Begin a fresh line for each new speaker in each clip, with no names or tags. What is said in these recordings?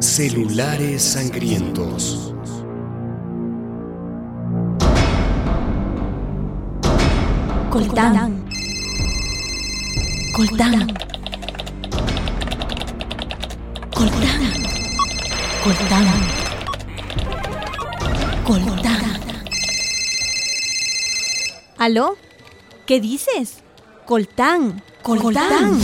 Celulares sangrientos.
Coltán. Coltán. Coltán. Coltán. Coltán. ¿Aló? ¿Qué dices? Coltán. Coltán.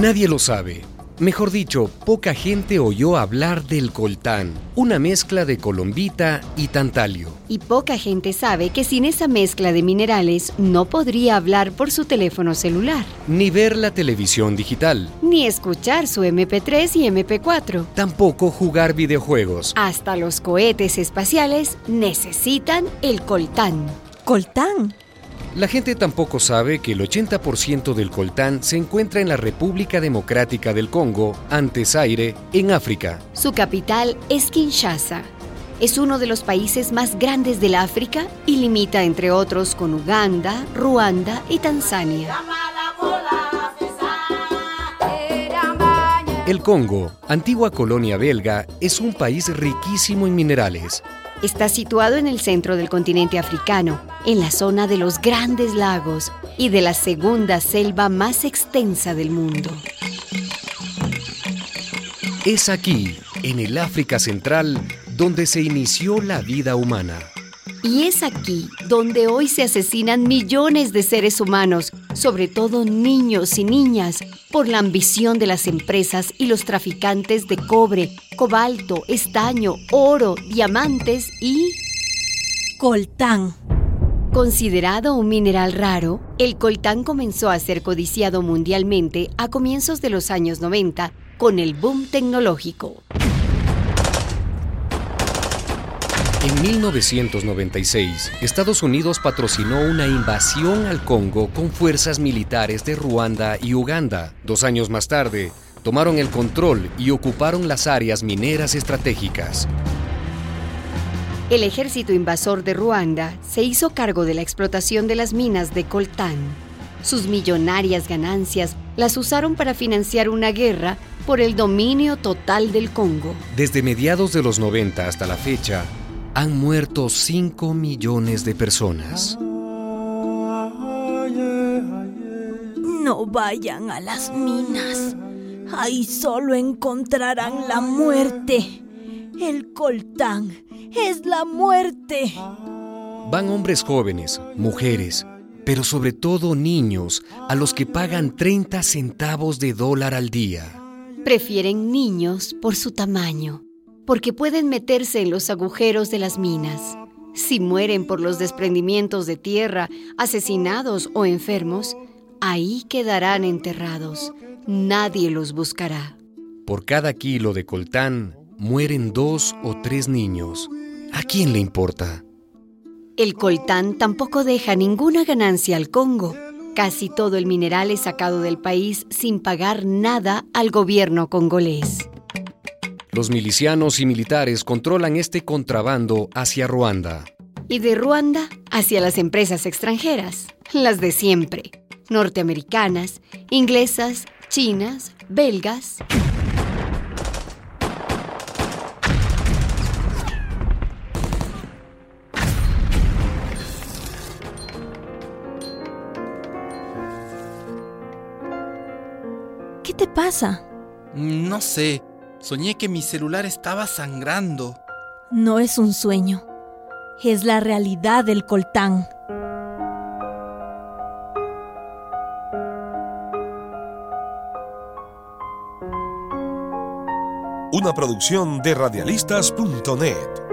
Nadie lo sabe. Mejor dicho, poca gente oyó hablar del coltán, una mezcla de colombita y tantalio.
Y poca gente sabe que sin esa mezcla de minerales no podría hablar por su teléfono celular,
Ni ver la televisión digital.
ni escuchar su MP3 y MP4.
Tampoco jugar videojuegos.
Hasta los cohetes espaciales necesitan el coltán.
Coltán.
La gente tampoco sabe que el 80% del coltán se encuentra en la República Democrática del Congo, antes Zaire, en África.
Su capital es Kinshasa. Es uno de los países más grandes del África y limita, entre otros, con Uganda, Ruanda y Tanzania.
El Congo, antigua colonia belga, es un país riquísimo en minerales.
Está situado en el centro del continente africano, en la zona de los grandes lagos y de la segunda selva más extensa del mundo.
Es aquí, en el África Central, donde se inició la vida humana.
Y es aquí donde hoy se asesinan millones de seres humanos, sobre todo niños y niñas, por la ambición de las empresas y los traficantes de cobre, cobalto, estaño, oro, diamantes y...
Coltán.
Considerado un mineral raro, el coltán comenzó a ser codiciado mundialmente a comienzos de los años 90 con el boom tecnológico.
En 1996, Estados Unidos patrocinó una invasión al Congo con fuerzas militares de Ruanda y Uganda. Dos años más tarde, tomaron el control y ocuparon las áreas mineras estratégicas.
El ejército invasor de Ruanda se hizo cargo de la explotación de las minas de coltán. Sus millonarias ganancias las usaron para financiar una guerra por el dominio total del Congo.
Desde mediados de los 90 hasta la fecha, han muerto 5 millones de personas.
No vayan a las minas. Ahí solo encontrarán la muerte. El coltán es la muerte.
Van hombres jóvenes, mujeres, pero sobre todo niños, a los que pagan 30 centavos de dólar al día.
Prefieren niños por su tamaño, porque pueden meterse en los agujeros de las minas. Si mueren por los desprendimientos de tierra, asesinados o enfermos, ahí quedarán enterrados. Nadie los buscará.
Por cada kilo de coltán mueren dos o tres niños. ¿A quién le importa?
El coltán tampoco deja ninguna ganancia al Congo. Casi todo el mineral es sacado del país sin pagar nada al gobierno congolés.
Los milicianos y militares controlan este contrabando hacia Ruanda.
Y de Ruanda hacia las empresas extranjeras, las de siempre, norteamericanas, inglesas, chinas, belgas.
¿Qué te pasa?
No sé, soñé que mi celular estaba sangrando.
No es un sueño. Es la realidad del coltán.
Una producción de radialistas.net.